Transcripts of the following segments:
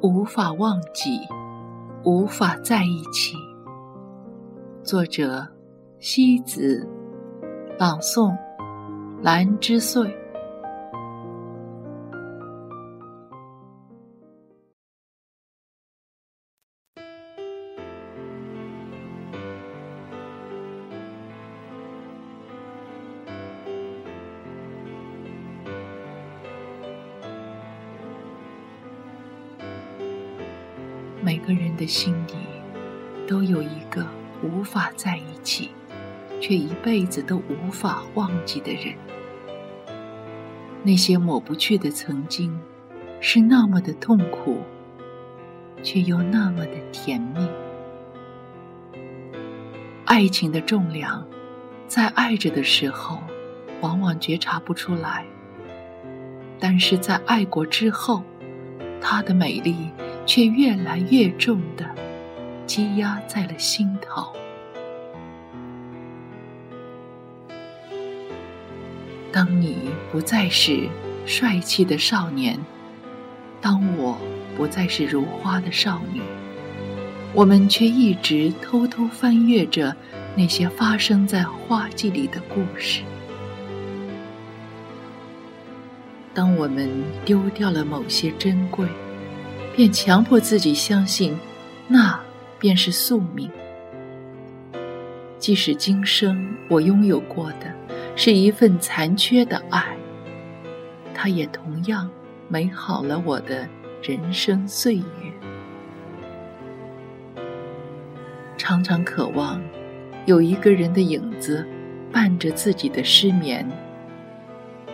无法忘记，无法在一起。作者：西子，朗诵：兰之岁。每个人的心里都有一个无法在一起，却一辈子都无法忘记的人。那些抹不去的曾经，是那么的痛苦，却又那么的甜蜜。爱情的重量，在爱着的时候，往往觉察不出来；但是在爱过之后，它的美丽。却越来越重的积压在了心头。当你不再是帅气的少年，当我不再是如花的少女，我们却一直偷偷翻阅着那些发生在花季里的故事。当我们丢掉了某些珍贵。便强迫自己相信，那便是宿命。即使今生我拥有过的是一份残缺的爱，它也同样美好了我的人生岁月。常常渴望有一个人的影子伴着自己的失眠，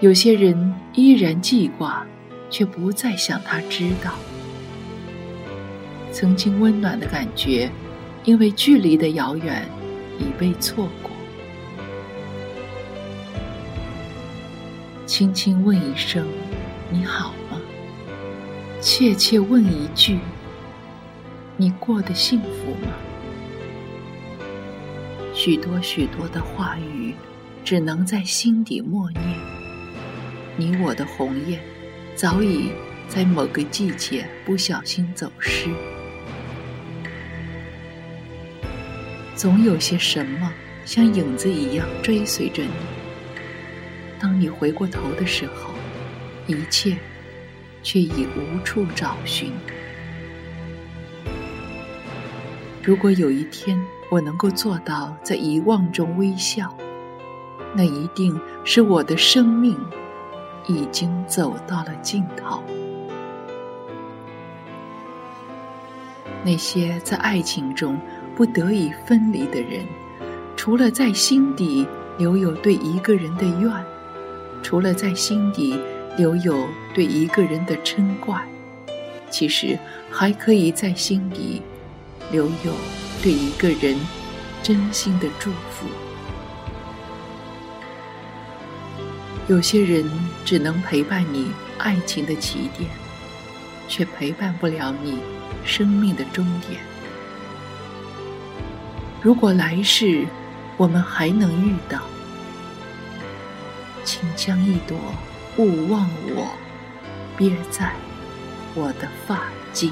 有些人依然记挂，却不再想他知道。曾经温暖的感觉，因为距离的遥远，已被错过。轻轻问一声“你好吗”，切切问一句“你过得幸福吗”。许多许多的话语，只能在心底默念。你我的鸿雁，早已在某个季节不小心走失。总有些什么像影子一样追随着你。当你回过头的时候，一切却已无处找寻。如果有一天我能够做到在遗忘中微笑，那一定是我的生命已经走到了尽头。那些在爱情中。不得已分离的人，除了在心底留有对一个人的怨，除了在心底留有对一个人的嗔怪，其实还可以在心底留有对一个人真心的祝福。有些人只能陪伴你爱情的起点，却陪伴不了你生命的终点。如果来世我们还能遇到，请将一朵勿忘我，别在我的发髻。